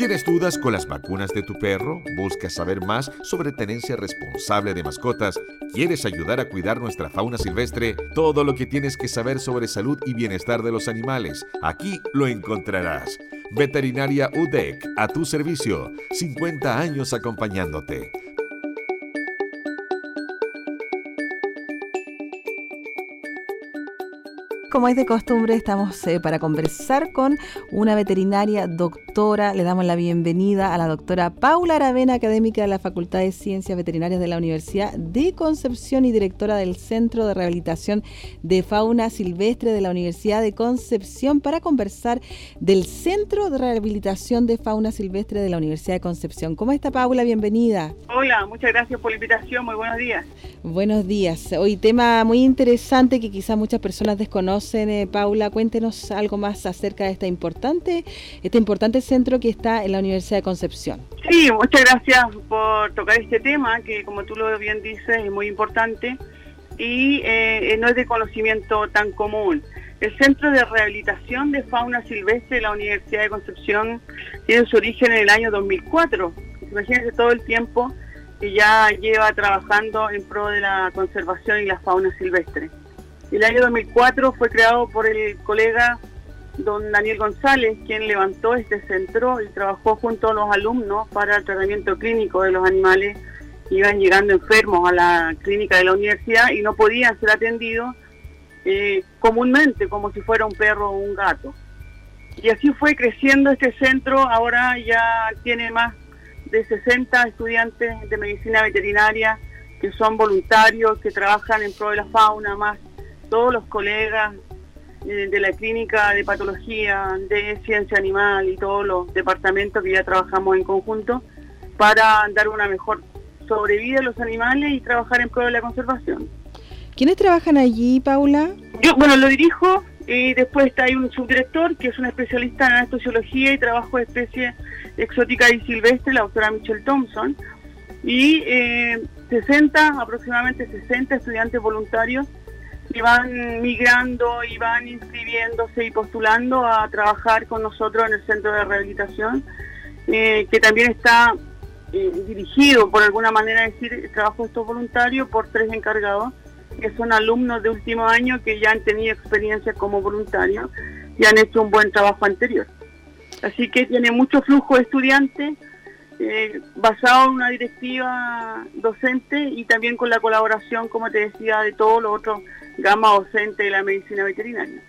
¿Tienes dudas con las vacunas de tu perro? ¿Buscas saber más sobre tenencia responsable de mascotas? ¿Quieres ayudar a cuidar nuestra fauna silvestre? Todo lo que tienes que saber sobre salud y bienestar de los animales, aquí lo encontrarás. Veterinaria UDEC, a tu servicio, 50 años acompañándote. Como es de costumbre, estamos eh, para conversar con una veterinaria doctora. Le damos la bienvenida a la doctora Paula Aravena, académica de la Facultad de Ciencias Veterinarias de la Universidad de Concepción y directora del Centro de Rehabilitación de Fauna Silvestre de la Universidad de Concepción, para conversar del Centro de Rehabilitación de Fauna Silvestre de la Universidad de Concepción. ¿Cómo está Paula? Bienvenida. Hola, muchas gracias por la invitación. Muy buenos días. Buenos días. Hoy tema muy interesante que quizás muchas personas desconocen eh, Paula, cuéntenos algo más acerca de esta importante, este importante centro que está en la Universidad de Concepción. Sí, muchas gracias por tocar este tema, que como tú lo bien dices, es muy importante y eh, no es de conocimiento tan común. El Centro de Rehabilitación de Fauna Silvestre de la Universidad de Concepción tiene su origen en el año 2004. Imagínense todo el tiempo que ya lleva trabajando en pro de la conservación y la fauna silvestre. El año 2004 fue creado por el colega don Daniel González, quien levantó este centro y trabajó junto a los alumnos para el tratamiento clínico de los animales que iban llegando enfermos a la clínica de la universidad y no podían ser atendidos eh, comúnmente como si fuera un perro o un gato. Y así fue creciendo este centro, ahora ya tiene más de 60 estudiantes de medicina veterinaria que son voluntarios, que trabajan en pro de la fauna, más todos los colegas eh, de la clínica de patología, de ciencia animal y todos los departamentos que ya trabajamos en conjunto para dar una mejor sobrevida a los animales y trabajar en pro de la conservación. ¿Quiénes trabajan allí, Paula? Yo, bueno, lo dirijo y después está ahí un subdirector que es una especialista en anestesiología y trabajo de especies exóticas y silvestres, la doctora Michelle Thompson, y 60, eh, aproximadamente 60 estudiantes voluntarios y van migrando y van inscribiéndose y postulando a trabajar con nosotros en el centro de rehabilitación, eh, que también está eh, dirigido, por alguna manera decir, trabajo de estos voluntarios por tres encargados, que son alumnos de último año que ya han tenido experiencia como voluntarios y han hecho un buen trabajo anterior. Así que tiene mucho flujo de estudiantes, eh, basado en una directiva docente y también con la colaboración, como te decía, de todos los otros gama docente de la medicina veterinaria.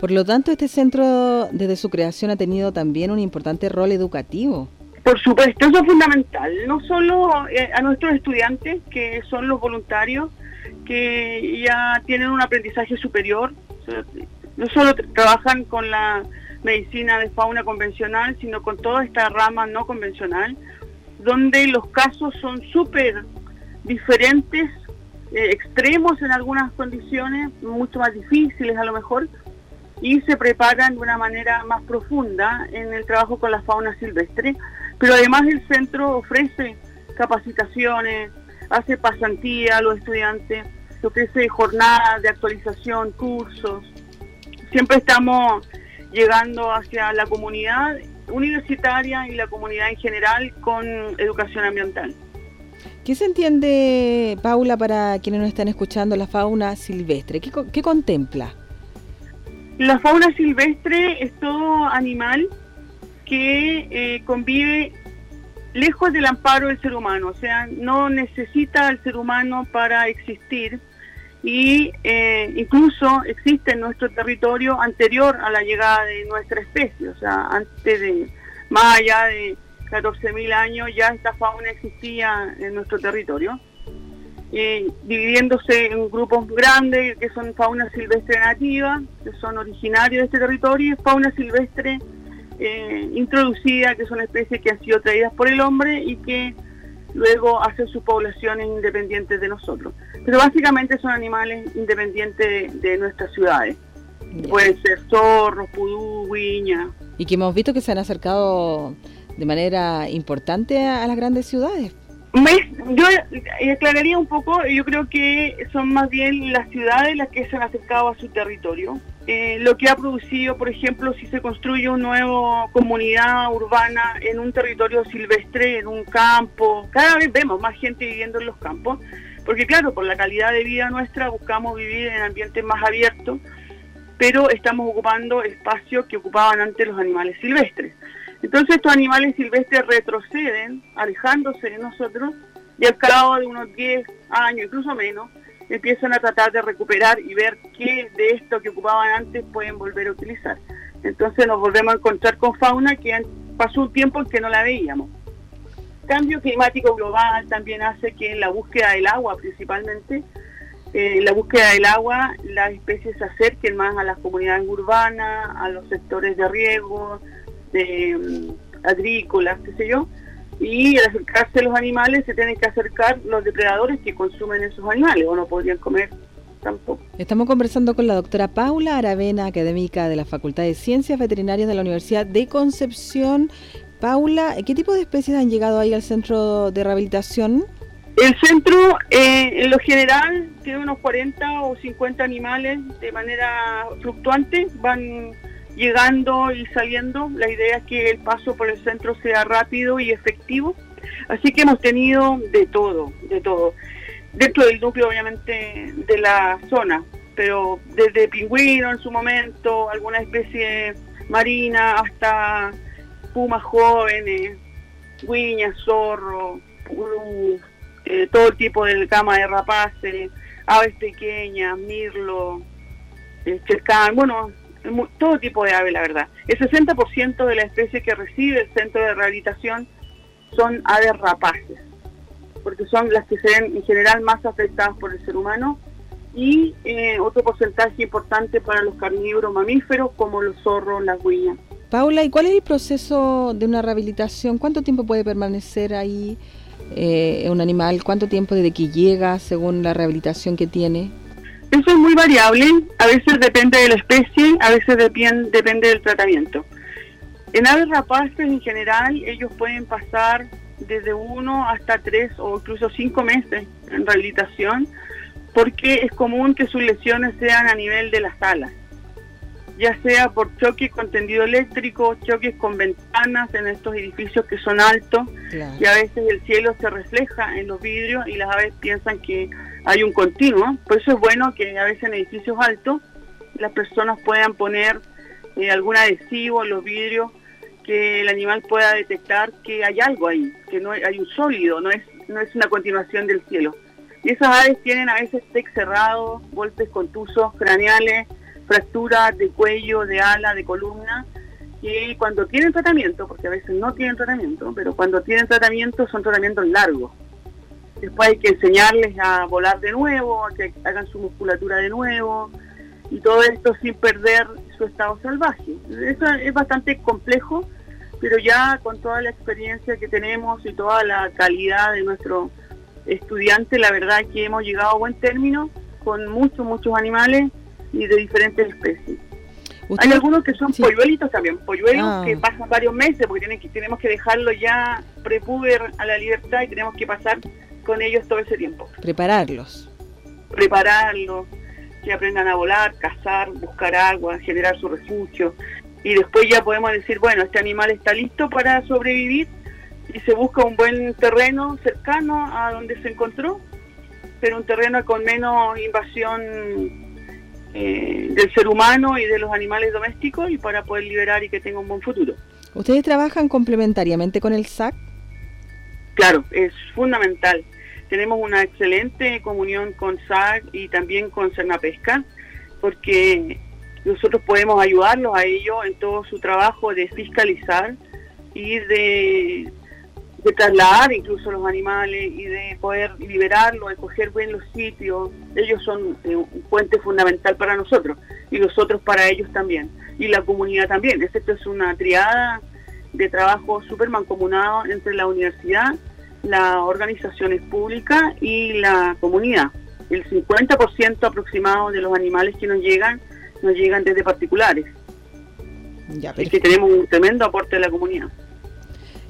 Por lo tanto, este centro desde su creación ha tenido también un importante rol educativo. Por supuesto, eso es fundamental, no solo eh, a nuestros estudiantes, que son los voluntarios, que ya tienen un aprendizaje superior, no solo trabajan con la medicina de fauna convencional, sino con toda esta rama no convencional, donde los casos son súper diferentes eh, extremos en algunas condiciones, mucho más difíciles a lo mejor, y se preparan de una manera más profunda en el trabajo con la fauna silvestre. Pero además el centro ofrece capacitaciones, hace pasantía a los estudiantes, ofrece jornadas de actualización, cursos. Siempre estamos llegando hacia la comunidad universitaria y la comunidad en general con educación ambiental. ¿Qué se entiende, Paula, para quienes nos están escuchando, la fauna silvestre? ¿Qué, contempla? La fauna silvestre es todo animal que eh, convive lejos del amparo del ser humano, o sea, no necesita al ser humano para existir y eh, incluso existe en nuestro territorio anterior a la llegada de nuestra especie, o sea, antes de, más allá de 14.000 años ya esta fauna existía en nuestro territorio, dividiéndose en grupos grandes que son fauna silvestre nativa, que son originarios de este territorio, y fauna silvestre eh, introducida, que son especies que han sido traídas por el hombre y que luego hacen sus poblaciones independientes de nosotros. Pero básicamente son animales independientes de, nuestras ciudades. Pueden ser zorros, pudú, guiña. Y que hemos visto que se han acercado de manera importante a, las grandes ciudades. yo aclararía un poco, yo creo que son más bien las ciudades las que se han acercado a su territorio. eh, lo que ha producido, por ejemplo, si se construye una nueva comunidad urbana en un territorio silvestre, en un campo, cada vez vemos más gente viviendo en los campos, porque claro, por la calidad de vida nuestra buscamos vivir en ambientes más abiertos, pero estamos ocupando espacios que ocupaban antes los animales silvestres. Entonces estos animales silvestres retroceden, alejándose de nosotros, y al cabo de unos 10 años, incluso menos, empiezan a tratar de recuperar y ver qué de esto que ocupaban antes pueden volver a utilizar. Entonces nos volvemos a encontrar con fauna que pasó un tiempo en que no la veíamos. Cambio climático global también hace que en la búsqueda del agua principalmente, en la búsqueda del agua las especies se acerquen más a las comunidades urbanas, a los sectores de riego, mm, agrícolas, qué sé yo, y al acercarse los animales se tienen que acercar los depredadores que consumen esos animales o no podrían comer tampoco. Estamos conversando con la doctora Paula Aravena, académica de la Facultad de Ciencias Veterinarias de la Universidad de Concepción. Paula, ¿qué tipo de especies han llegado ahí al centro de rehabilitación? El centro, eh, en lo general, tiene unos 40 o 50 animales de manera fluctuante, van llegando y saliendo. La idea es que el paso por el centro sea rápido y efectivo. Así que hemos tenido de todo, de todo. Dentro del núcleo, obviamente, de la zona, pero desde pingüino en su momento, alguna especie marina, hasta pumas jóvenes, guiñas, zorro, eh, todo tipo de cama de rapaces, aves pequeñas, mirlo, eh, bueno, todo tipo de ave, la verdad. El 60% de la especie que recibe el centro de rehabilitación son aves rapaces, porque son las que se ven en general más afectadas por el ser humano, y eh, otro porcentaje importante para los carnívoros mamíferos como los zorros, las huillas. Paula, ¿y cuál es el proceso de una rehabilitación? ¿Cuánto tiempo puede permanecer ahí eh, un animal? ¿Cuánto tiempo desde que llega según la rehabilitación que tiene? Eso es muy variable, a veces depende de la especie, a veces depende del tratamiento. En aves rapaces en general ellos pueden pasar desde uno hasta tres o incluso cinco meses en rehabilitación porque es común que sus lesiones sean a nivel de las alas, ya sea por choques con tendido eléctrico, choques con ventanas en estos edificios que son altos y a veces el cielo se refleja en los vidrios y las aves piensan que hay un continuo. Por eso es bueno que a veces en edificios altos las personas puedan poner eh, algún adhesivo en los vidrios que el animal pueda detectar que hay algo ahí, que no hay, un sólido, no es, no es una continuación del cielo. Y esas aves tienen a veces tec cerrado, golpes contusos craneales, fracturas de cuello, de ala, de columna, y cuando tienen tratamiento, porque a veces no tienen tratamiento, pero cuando tienen tratamiento son tratamientos largos Después hay que enseñarles a volar de nuevo, a que hagan su musculatura de nuevo y todo esto sin perder su estado salvaje. Eso es bastante complejo, pero ya con toda la experiencia que tenemos y toda la calidad de nuestro estudiante, la verdad es que hemos llegado a buen término con muchos, muchos animales y de diferentes especies. Hay algunos que son polluelitos también, polluelos ah. que pasan varios meses porque tienen que, tenemos que dejarlo ya prepuber a la libertad y tenemos que pasar con ellos todo ese tiempo. Prepararlos. Prepararlos, que aprendan a volar, cazar, buscar agua, generar su refugio. Y después ya podemos decir, bueno, este animal está listo para sobrevivir y se busca un buen terreno cercano a donde se encontró, pero un terreno con menos invasión eh, del ser humano y de los animales domésticos y para poder liberar y que tenga un buen futuro. ¿Ustedes trabajan complementariamente con el SAC? Claro, es fundamental. Tenemos una excelente comunión con SAC y también con Cernapesca, porque nosotros podemos ayudarlos a ellos en todo su trabajo de fiscalizar y de, trasladar incluso los animales y de poder liberarlos, escoger bien los sitios. Ellos son eh, un puente fundamental para nosotros y nosotros para ellos también. Y la comunidad también. Esto es una triada de trabajo súper mancomunado entre la universidad, las organizaciones públicas y la comunidad. El 50% aproximado de los animales que nos llegan, nos llegan desde particulares. Ya, Así que tenemos un tremendo aporte de la comunidad.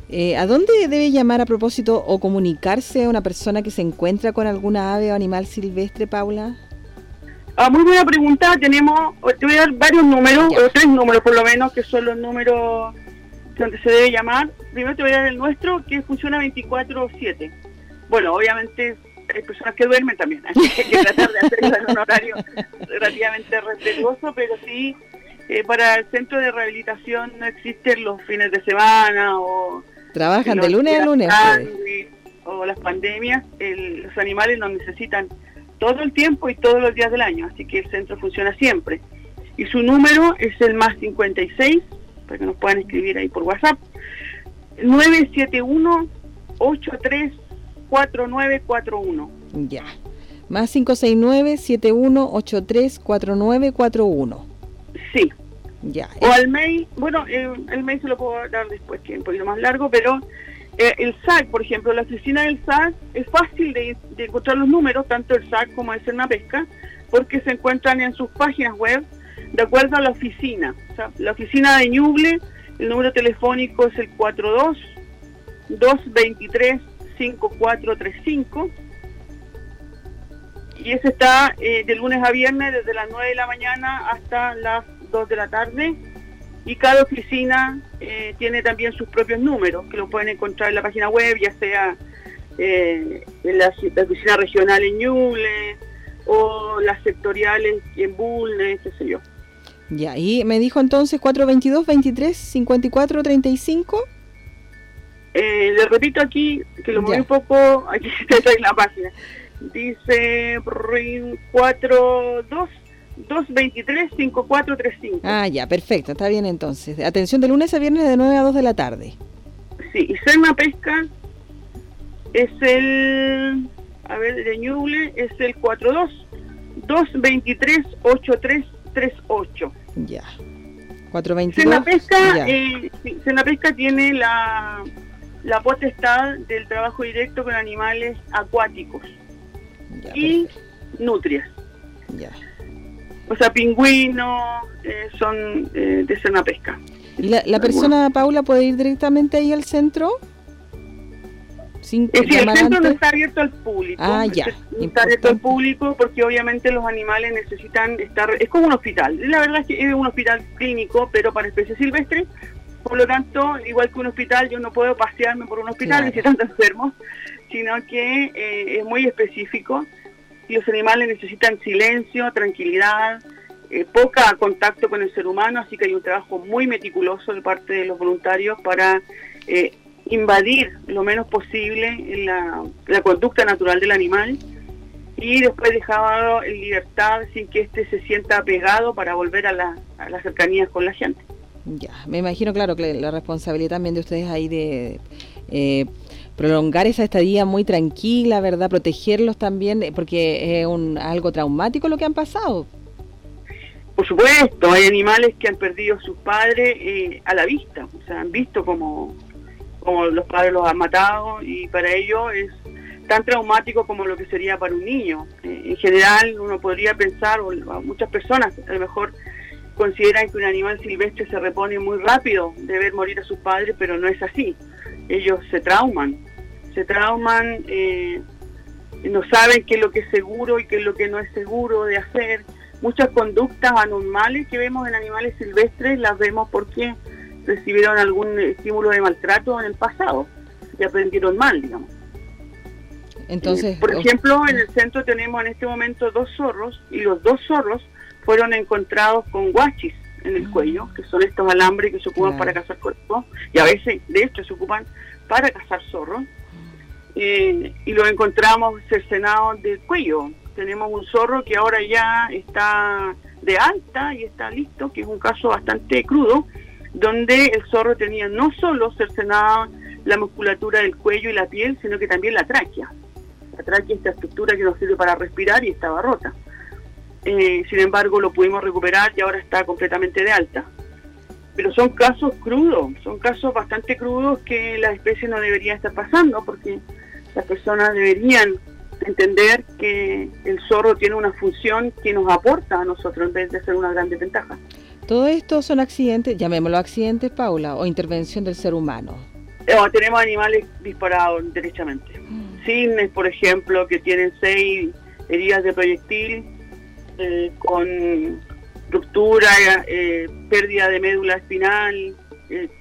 Eh, ¿A dónde debe llamar a propósito o comunicarse a una persona que se encuentra con alguna ave o animal silvestre, Paula? Ah, muy buena pregunta. Tenemos, te voy a dar varios números, o tres números por lo menos, que son los números donde se debe llamar. Primero te voy a dar el nuestro, que funciona 24-7. Bueno, obviamente hay personas que duermen también, hay que tratar de hacerlo en un horario relativamente respetuoso, pero sí, eh, para el centro de rehabilitación no existen los fines de semana o... Trabajan de lunes a lunes. Pues. O las pandemias, los animales nos necesitan todo el tiempo y todos los días del año, así que el centro funciona siempre. Y su número es el más 56, para que nos puedan escribir ahí por WhatsApp, 971 834941. Ya. Más 569-7183-4941. Sí. Ya. O al mail, bueno, eh, el mail se lo puedo dar después, que es un poquito más largo, pero eh, el SAC, por ejemplo, la oficina del SAC es fácil de, encontrar los números, tanto el SAC como el Cerna Pesca, porque se encuentran en sus páginas web de acuerdo a la oficina. la oficina de Ñuble, el número telefónico es el 42 223 5435 y ese está eh, de lunes a viernes desde las 9 de la mañana hasta las 2 de la tarde y cada oficina eh, tiene también sus propios números, que lo pueden encontrar en la página web, ya sea eh, en la, oficina regional en Ñuble o las sectoriales en Bulnes, qué sé yo. Ya, y me dijo entonces 422 23 54 35. Eh, le repito aquí, que lo moví un poco, aquí está en la página. Dice 42 223-5435. Ah, ya, perfecto, está bien entonces. Atención de lunes a viernes de 9 a 2 de la tarde. Sí, y Serna Pesca es el, a ver, de Ñuble es el 42 223 8338. Ya. 422. Serna Pesca, eh, tiene la, la potestad del trabajo directo con animales acuáticos y nutrias. Ya o sea, pingüinos, eh, son eh, de cena pesca. ¿Y la, persona, Paula, puede ir directamente ahí al centro? Sin el centro no está abierto al público. Ah, ya. está abierto al público porque obviamente los animales necesitan estar... Es como un hospital. La verdad es que es un hospital clínico, pero para especies silvestres. Por lo tanto, igual que un hospital, yo no puedo pasearme por un hospital claro. visitando enfermos, sino que eh, es muy específico los animales necesitan silencio, tranquilidad, eh, poca contacto con el ser humano, así que hay un trabajo muy meticuloso de parte de los voluntarios para eh, invadir lo menos posible la, conducta natural del animal y después dejarlo en libertad sin que éste se sienta apegado para volver a, la, a las cercanías con la gente. Ya, me imagino, claro, que la responsabilidad también de ustedes ahí de eh, prolongar esa estadía muy tranquila, ¿verdad? Protegerlos también, eh, porque es un, algo traumático lo que han pasado. Por supuesto, hay animales que han perdido a sus padres eh, a la vista, o sea, han visto como, como los padres los han matado y para ellos es tan traumático como lo que sería para un niño. Eh, en general, uno podría pensar, o muchas personas a lo mejor consideran que un animal silvestre se repone muy rápido de ver morir a sus padres, pero no es así. Ellos se trauman se trauman, eh, no saben qué es lo que es seguro y qué es lo que no es seguro de hacer. Muchas conductas anormales que vemos en animales silvestres las vemos porque recibieron algún estímulo de maltrato en el pasado y aprendieron mal, digamos. Entonces, eh, por ejemplo, en el centro tenemos en este momento dos zorros y los dos zorros fueron encontrados con guachis en el ah. cuello, que son estos alambres que se ocupan para cazar cuerpos y a veces, de hecho, se ocupan para cazar zorros eh, y lo encontramos cercenado del cuello. Tenemos un zorro que ahora ya está de alta y está listo, que es un caso bastante crudo, donde el zorro tenía no solo cercenada la musculatura del cuello y la piel, sino que también la tráquea. La tráquea es esta estructura que nos sirve para respirar y estaba rota. Eh, sin embargo, lo pudimos recuperar y ahora está completamente de alta. Pero son casos crudos, son casos bastante crudos que la especie no debería estar pasando porque las personas deberían entender que el zorro tiene una función que nos aporta a nosotros en vez de ser una gran desventaja. Todo esto son accidentes, llamémoslo accidentes, Paula, o intervención del ser humano. tenemos animales disparados derechamente. Mm. Cisnes, por ejemplo, que tienen seis heridas de proyectil eh, con ruptura, eh, pérdida de médula espinal,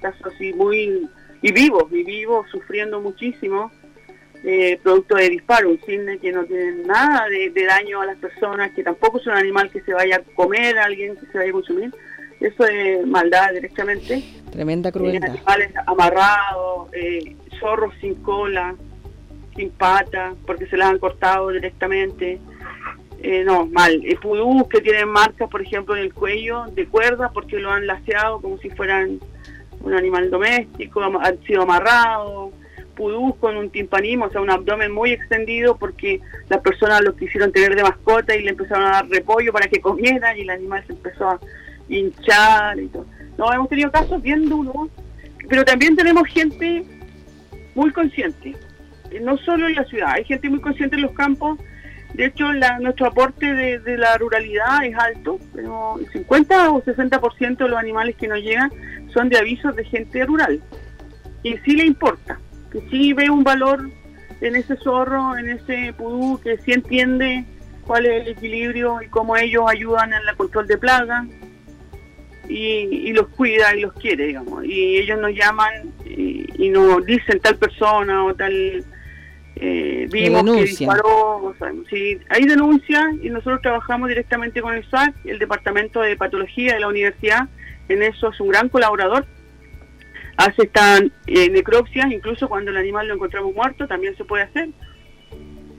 casos así muy... y vivos, y vivos, sufriendo muchísimo, producto de disparo, un cisne que no tiene nada de, daño a las personas, que tampoco es un animal que se vaya a comer a alguien, que se vaya a consumir. Eso es maldad directamente. Tremenda crueldad. animales amarrados, zorros sin cola, sin pata, porque se las han cortado directamente. Eh, no, mal. Eh, pudús que tienen marcas, por ejemplo, en el cuello de cuerda porque lo han laseado como si fueran un animal doméstico, han sido amarrados. Pudús con un timpanismo, o sea, un abdomen muy extendido porque las personas lo quisieron tener de mascota y le empezaron a dar repollo para que comiera y el animal se empezó a hinchar y todo. No, hemos tenido casos bien duros, pero también tenemos gente muy consciente no solo en la ciudad, hay gente muy consciente en los campos. De hecho, nuestro aporte de, la ruralidad es alto, pero el 50 o 60% de los animales que nos llegan son de avisos de gente rural. Y sí le importa, que sí ve un valor en ese zorro, en ese pudú, que sí entiende cuál es el equilibrio y cómo ellos ayudan en el control de plagas y, los cuida y los quiere, digamos. Y ellos nos llaman y, y nos dicen tal persona o tal eh, vimos que disparó, si hay denuncias y nosotros trabajamos directamente con el SAC, el Departamento de Patología de la Universidad, en eso es un gran colaborador. Hace estas eh, necropsias, incluso cuando el animal lo encontramos muerto, también se puede hacer.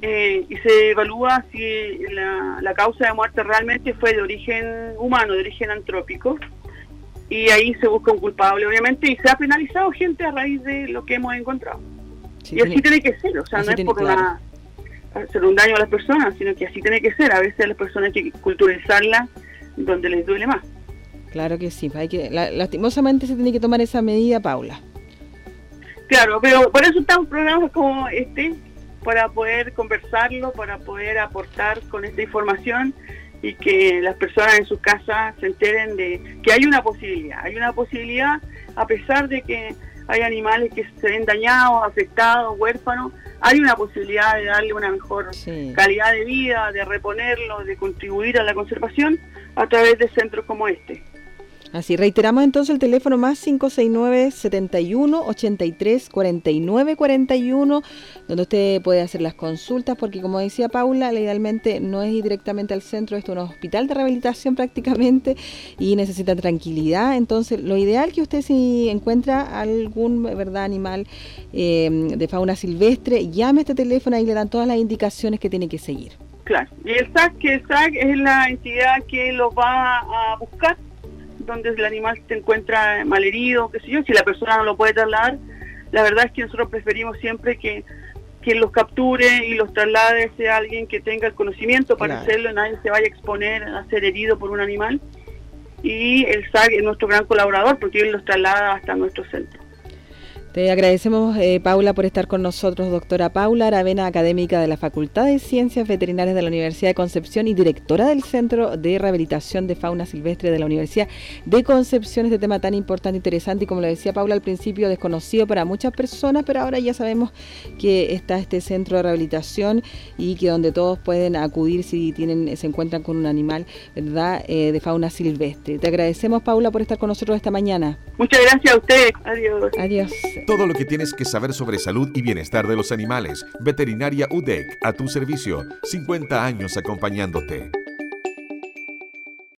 Eh, y se evalúa si la, la, causa de muerte realmente fue de origen humano, de origen antrópico. Y ahí se busca un culpable, obviamente, y se ha penalizado gente a raíz de lo que hemos encontrado y así tiene, que ser, o sea, no es por una, hacer un daño a las personas, sino que así tiene que ser. A veces las personas hay que culturalizarlas donde les duele más. Claro que sí, hay que, lastimosamente se tiene que tomar esa medida, Paula. Claro, pero por eso están programas como este, para poder conversarlo, para poder aportar con esta información y que las personas en sus casas se enteren de que hay una posibilidad, hay una posibilidad a pesar de que hay animales que se ven dañados, afectados, huérfanos, hay una posibilidad de darle una mejor calidad de vida, de reponerlo, de contribuir a la conservación a través de centros como este. Así, reiteramos entonces el teléfono más 569 71 83 49 41, donde usted puede hacer las consultas, porque como decía Paula, legalmente no es ir directamente al centro, esto es un hospital de rehabilitación prácticamente y necesita tranquilidad. Entonces, lo ideal que usted si encuentra algún verdad animal eh, de fauna silvestre, llame a este teléfono y le dan todas las indicaciones que tiene que seguir. Claro, y el SAC, que el SAC es la entidad que lo va a buscar donde el animal se encuentra malherido, qué sé yo, si la persona no lo puede trasladar, la verdad es que nosotros preferimos siempre que quien los capture y los traslade sea alguien que tenga el conocimiento para hacerlo, nadie se vaya a exponer a ser herido por un animal. Y el SAG es nuestro gran colaborador porque él los traslada hasta nuestro centro. Te agradecemos, eh, Paula, por estar con nosotros, doctora Paula Aravena, académica de la Facultad de Ciencias Veterinarias de la Universidad de Concepción y directora del Centro de Rehabilitación de Fauna Silvestre de la Universidad de Concepción. Este tema tan importante, interesante y, como lo decía Paula al principio, desconocido para muchas personas, pero ahora ya sabemos que está este centro de rehabilitación y que donde todos pueden acudir si tienen se encuentran con un animal, ¿verdad?, eh, de fauna silvestre. Te agradecemos, Paula, por estar con nosotros esta mañana. Muchas gracias a usted. Adiós. Adiós. Todo lo que tienes que saber sobre salud y bienestar de los animales. Veterinaria UDEC, a tu servicio. 50 años acompañándote.